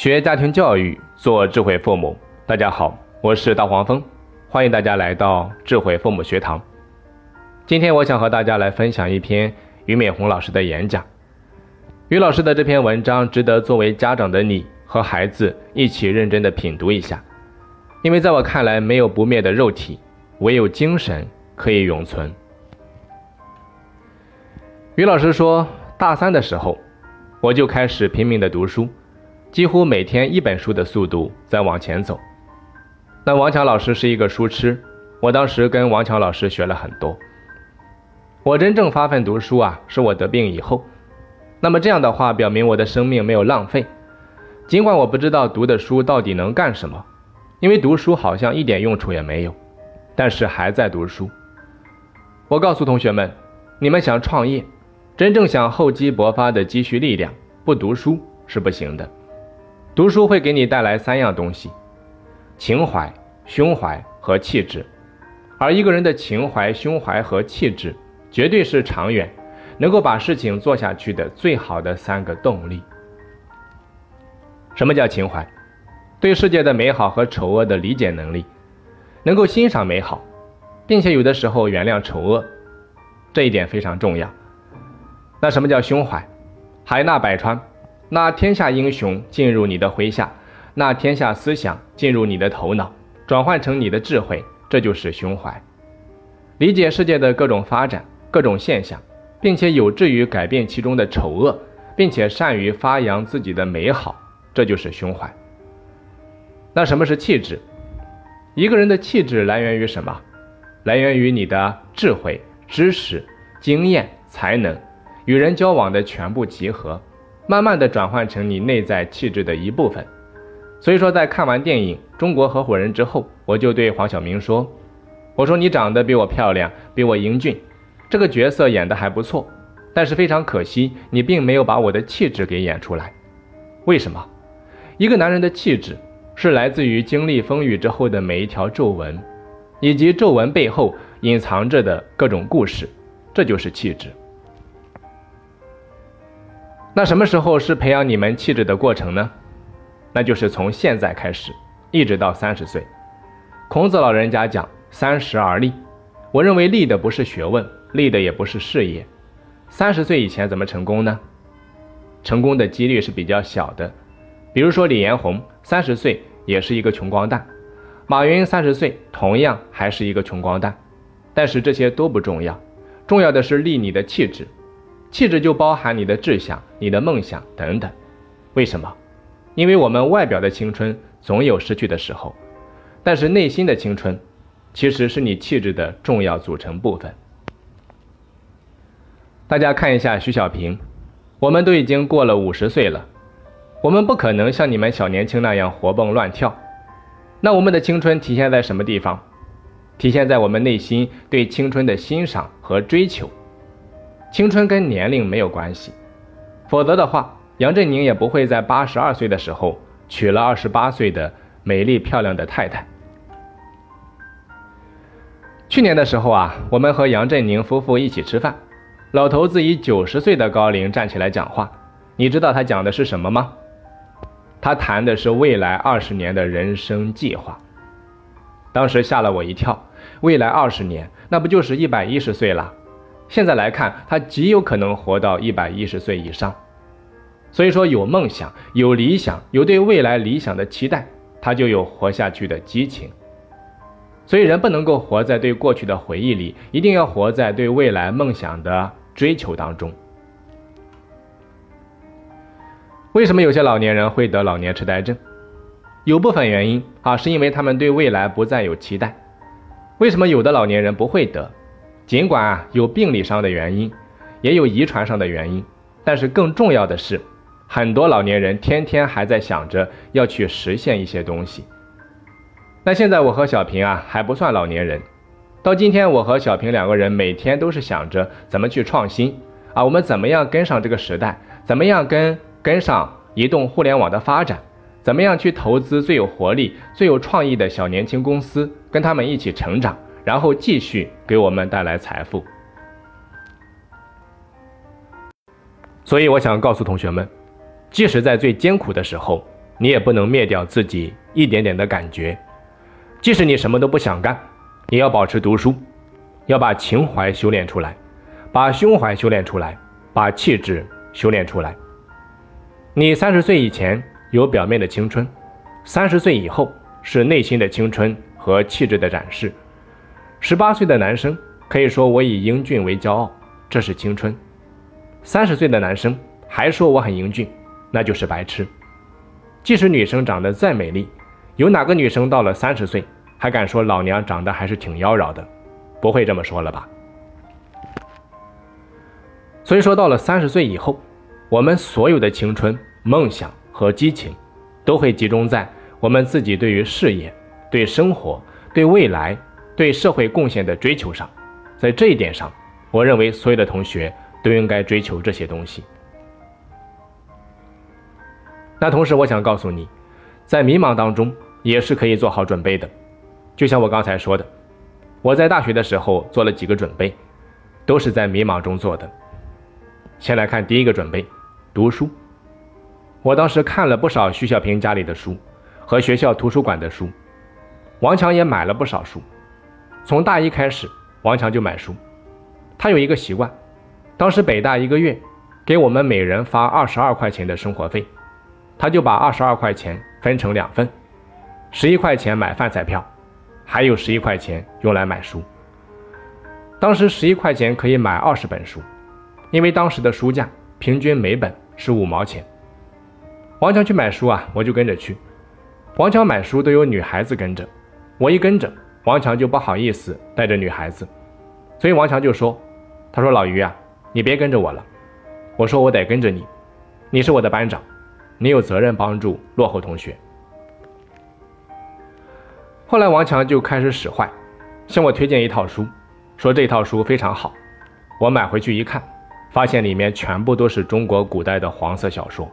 学家庭教育，做智慧父母。大家好，我是大黄蜂，欢迎大家来到智慧父母学堂。今天我想和大家来分享一篇俞敏洪老师的演讲。俞老师的这篇文章值得作为家长的你和孩子一起认真的品读一下，因为在我看来，没有不灭的肉体，唯有精神可以永存。俞老师说，大三的时候，我就开始拼命的读书。几乎每天一本书的速度在往前走。那王强老师是一个书痴，我当时跟王强老师学了很多。我真正发奋读书啊，是我得病以后。那么这样的话，表明我的生命没有浪费。尽管我不知道读的书到底能干什么，因为读书好像一点用处也没有，但是还在读书。我告诉同学们，你们想创业，真正想厚积薄发的积蓄力量，不读书是不行的。读书会给你带来三样东西：情怀、胸怀和气质。而一个人的情怀、胸怀和气质，绝对是长远能够把事情做下去的最好的三个动力。什么叫情怀？对世界的美好和丑恶的理解能力，能够欣赏美好，并且有的时候原谅丑恶，这一点非常重要。那什么叫胸怀？海纳百川。那天下英雄进入你的麾下，那天下思想进入你的头脑，转换成你的智慧，这就是胸怀。理解世界的各种发展、各种现象，并且有志于改变其中的丑恶，并且善于发扬自己的美好，这就是胸怀。那什么是气质？一个人的气质来源于什么？来源于你的智慧、知识、经验、才能，与人交往的全部集合。慢慢的转换成你内在气质的一部分，所以说在看完电影《中国合伙人》之后，我就对黄晓明说：“我说你长得比我漂亮，比我英俊，这个角色演得还不错，但是非常可惜，你并没有把我的气质给演出来。为什么？一个男人的气质是来自于经历风雨之后的每一条皱纹，以及皱纹背后隐藏着的各种故事，这就是气质。”那什么时候是培养你们气质的过程呢？那就是从现在开始，一直到三十岁。孔子老人家讲“三十而立”，我认为立的不是学问，立的也不是事业。三十岁以前怎么成功呢？成功的几率是比较小的。比如说李彦宏三十岁也是一个穷光蛋，马云三十岁同样还是一个穷光蛋。但是这些都不重要，重要的是立你的气质。气质就包含你的志向、你的梦想等等。为什么？因为我们外表的青春总有失去的时候，但是内心的青春，其实是你气质的重要组成部分。大家看一下徐小平，我们都已经过了五十岁了，我们不可能像你们小年轻那样活蹦乱跳。那我们的青春体现在什么地方？体现在我们内心对青春的欣赏和追求。青春跟年龄没有关系，否则的话，杨振宁也不会在八十二岁的时候娶了二十八岁的美丽漂亮的太太。去年的时候啊，我们和杨振宁夫妇一起吃饭，老头子以九十岁的高龄站起来讲话，你知道他讲的是什么吗？他谈的是未来二十年的人生计划。当时吓了我一跳，未来二十年，那不就是一百一十岁了？现在来看，他极有可能活到一百一十岁以上。所以说，有梦想、有理想、有对未来理想的期待，他就有活下去的激情。所以，人不能够活在对过去的回忆里，一定要活在对未来梦想的追求当中。为什么有些老年人会得老年痴呆症？有部分原因啊，是因为他们对未来不再有期待。为什么有的老年人不会得？尽管啊有病理上的原因，也有遗传上的原因，但是更重要的是，很多老年人天天还在想着要去实现一些东西。那现在我和小平啊还不算老年人，到今天我和小平两个人每天都是想着怎么去创新啊，我们怎么样跟上这个时代，怎么样跟跟上移动互联网的发展，怎么样去投资最有活力、最有创意的小年轻公司，跟他们一起成长。然后继续给我们带来财富。所以我想告诉同学们，即使在最艰苦的时候，你也不能灭掉自己一点点的感觉。即使你什么都不想干，也要保持读书，要把情怀修炼出来，把胸怀修炼出来，把气质修炼出来。你三十岁以前有表面的青春，三十岁以后是内心的青春和气质的展示。十八岁的男生可以说我以英俊为骄傲，这是青春；三十岁的男生还说我很英俊，那就是白痴。即使女生长得再美丽，有哪个女生到了三十岁还敢说老娘长得还是挺妖娆的？不会这么说了吧？所以说，到了三十岁以后，我们所有的青春、梦想和激情，都会集中在我们自己对于事业、对生活、对未来、对社会贡献的追求上。在这一点上，我认为所有的同学都应该追求这些东西。那同时，我想告诉你，在迷茫当中也是可以做好准备的。就像我刚才说的，我在大学的时候做了几个准备，都是在迷茫中做的。先来看第一个准备，读书。我当时看了不少徐小平家里的书和学校图书馆的书，王强也买了不少书。从大一开始，王强就买书。他有一个习惯，当时北大一个月给我们每人发二十二块钱的生活费。他就把二十二块钱分成两份，十一块钱买饭彩票，还有十一块钱用来买书。当时十一块钱可以买二十本书，因为当时的书价平均每本是五毛钱。王强去买书啊，我就跟着去。王强买书都有女孩子跟着，我一跟着，王强就不好意思带着女孩子，所以王强就说：“他说老于啊，你别跟着我了。”我说：“我得跟着你，你是我的班长。”你有责任帮助落后同学。后来王强就开始使坏，向我推荐一套书，说这套书非常好。我买回去一看，发现里面全部都是中国古代的黄色小说。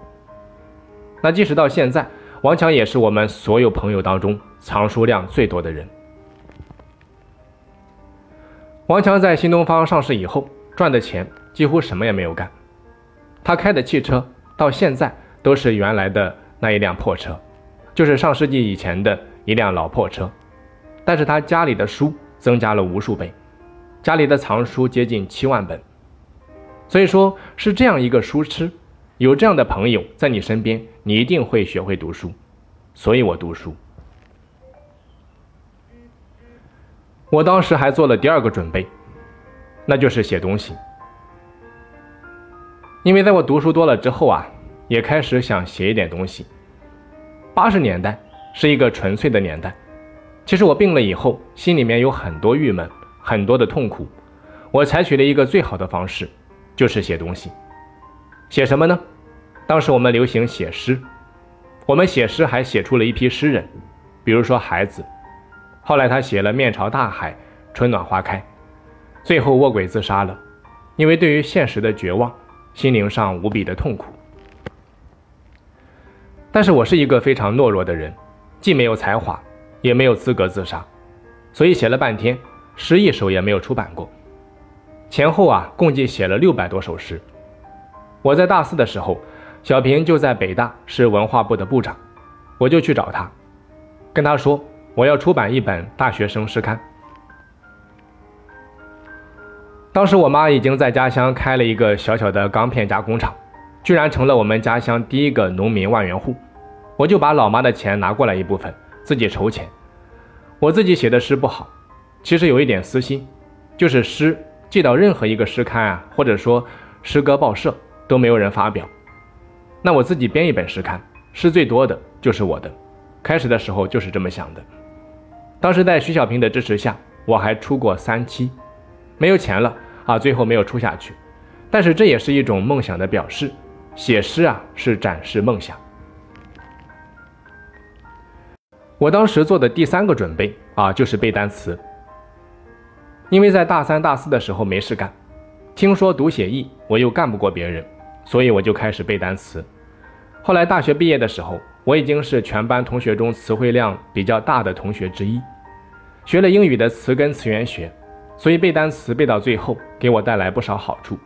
那即使到现在，王强也是我们所有朋友当中藏书量最多的人。王强在新东方上市以后，赚的钱几乎什么也没有干，他开的汽车到现在。都是原来的那一辆破车，就是上世纪以前的一辆老破车，但是他家里的书增加了无数倍，家里的藏书接近七万本，所以说是这样一个书痴，有这样的朋友在你身边，你一定会学会读书，所以我读书。我当时还做了第二个准备，那就是写东西，因为在我读书多了之后啊。也开始想写一点东西。八十年代是一个纯粹的年代。其实我病了以后，心里面有很多郁闷，很多的痛苦。我采取了一个最好的方式，就是写东西。写什么呢？当时我们流行写诗，我们写诗还写出了一批诗人，比如说孩子。后来他写了“面朝大海，春暖花开”，最后卧轨自杀了，因为对于现实的绝望，心灵上无比的痛苦。但是我是一个非常懦弱的人，既没有才华，也没有资格自杀，所以写了半天，诗一首也没有出版过。前后啊，共计写了六百多首诗。我在大四的时候，小平就在北大是文化部的部长，我就去找他，跟他说我要出版一本大学生诗刊。当时我妈已经在家乡开了一个小小的钢片加工厂，居然成了我们家乡第一个农民万元户。我就把老妈的钱拿过来一部分，自己筹钱。我自己写的诗不好，其实有一点私心，就是诗寄到任何一个诗刊啊，或者说诗歌报社都没有人发表。那我自己编一本诗刊，诗最多的就是我的。开始的时候就是这么想的。当时在徐小平的支持下，我还出过三期，没有钱了啊，最后没有出下去。但是这也是一种梦想的表示，写诗啊是展示梦想。我当时做的第三个准备啊，就是背单词。因为在大三、大四的时候没事干，听说读写译我又干不过别人，所以我就开始背单词。后来大学毕业的时候，我已经是全班同学中词汇量比较大的同学之一，学了英语的词根词源学，所以背单词背到最后给我带来不少好处。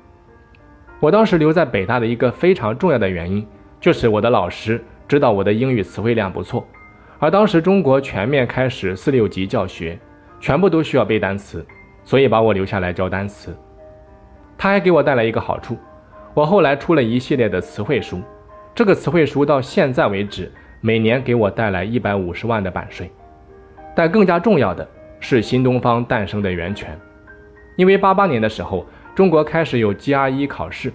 我当时留在北大的一个非常重要的原因，就是我的老师。知道我的英语词汇量不错，而当时中国全面开始四六级教学，全部都需要背单词，所以把我留下来教单词。他还给我带来一个好处，我后来出了一系列的词汇书，这个词汇书到现在为止每年给我带来一百五十万的版税。但更加重要的是新东方诞生的源泉，因为八八年的时候，中国开始有 GRE 考试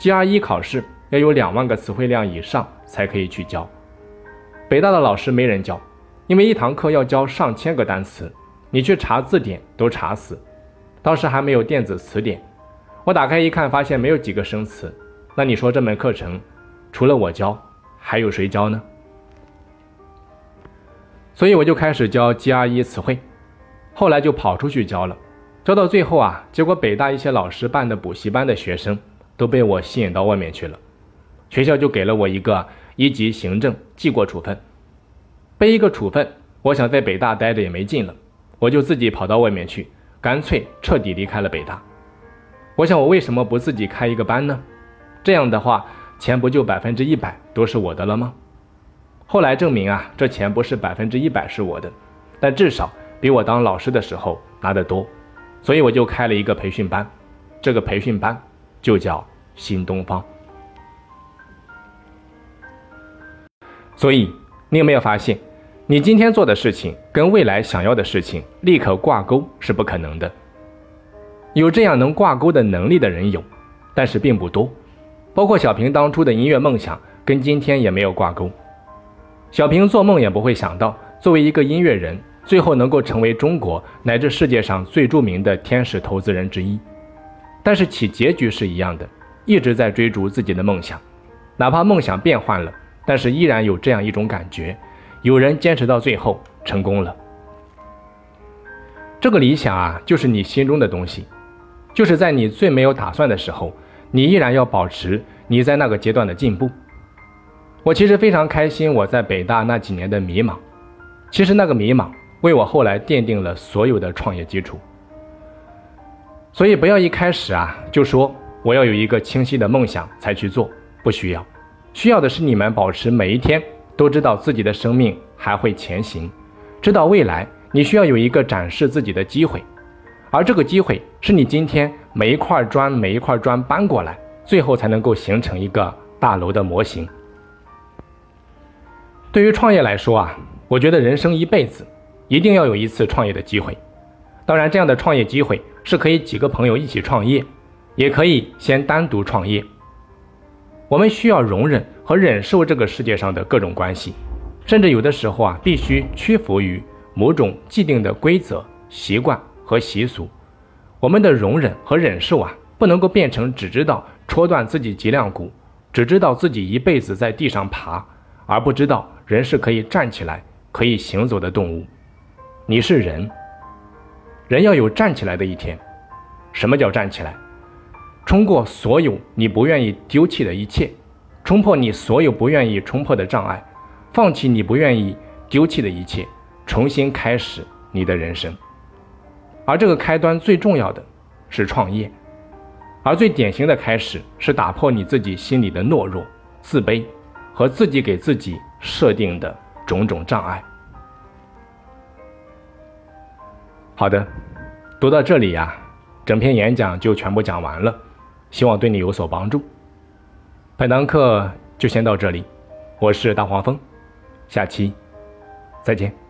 ，GRE 考试。要有两万个词汇量以上才可以去教。北大的老师没人教，因为一堂课要教上千个单词，你去查字典都查死。当时还没有电子词典，我打开一看，发现没有几个生词。那你说这门课程除了我教，还有谁教呢？所以我就开始教 GRE 词汇，后来就跑出去教了，教到最后啊，结果北大一些老师办的补习班的学生都被我吸引到外面去了。学校就给了我一个一级行政记过处分，背一个处分，我想在北大待着也没劲了，我就自己跑到外面去，干脆彻底离开了北大。我想我为什么不自己开一个班呢？这样的话，钱不就百分之一百都是我的了吗？后来证明啊，这钱不是百分之一百是我的，但至少比我当老师的时候拿得多，所以我就开了一个培训班，这个培训班就叫新东方。所以，你有没有发现，你今天做的事情跟未来想要的事情立刻挂钩是不可能的。有这样能挂钩的能力的人有，但是并不多。包括小平当初的音乐梦想跟今天也没有挂钩。小平做梦也不会想到，作为一个音乐人，最后能够成为中国乃至世界上最著名的天使投资人之一。但是其结局是一样的，一直在追逐自己的梦想，哪怕梦想变换了。但是依然有这样一种感觉，有人坚持到最后成功了。这个理想啊，就是你心中的东西，就是在你最没有打算的时候，你依然要保持你在那个阶段的进步。我其实非常开心，我在北大那几年的迷茫，其实那个迷茫为我后来奠定了所有的创业基础。所以不要一开始啊就说我要有一个清晰的梦想才去做，不需要。需要的是你们保持每一天都知道自己的生命还会前行，知道未来你需要有一个展示自己的机会，而这个机会是你今天每一块砖每一块砖搬过来，最后才能够形成一个大楼的模型。对于创业来说啊，我觉得人生一辈子一定要有一次创业的机会，当然这样的创业机会是可以几个朋友一起创业，也可以先单独创业。我们需要容忍和忍受这个世界上的各种关系，甚至有的时候啊，必须屈服于某种既定的规则、习惯和习俗。我们的容忍和忍受啊，不能够变成只知道戳断自己脊梁骨，只知道自己一辈子在地上爬，而不知道人是可以站起来、可以行走的动物。你是人，人要有站起来的一天。什么叫站起来？冲过所有你不愿意丢弃的一切，冲破你所有不愿意冲破的障碍，放弃你不愿意丢弃的一切，重新开始你的人生。而这个开端最重要的是创业，而最典型的开始是打破你自己心里的懦弱、自卑和自己给自己设定的种种障碍。好的，读到这里呀，整篇演讲就全部讲完了。希望对你有所帮助。本堂课就先到这里，我是大黄蜂，下期再见。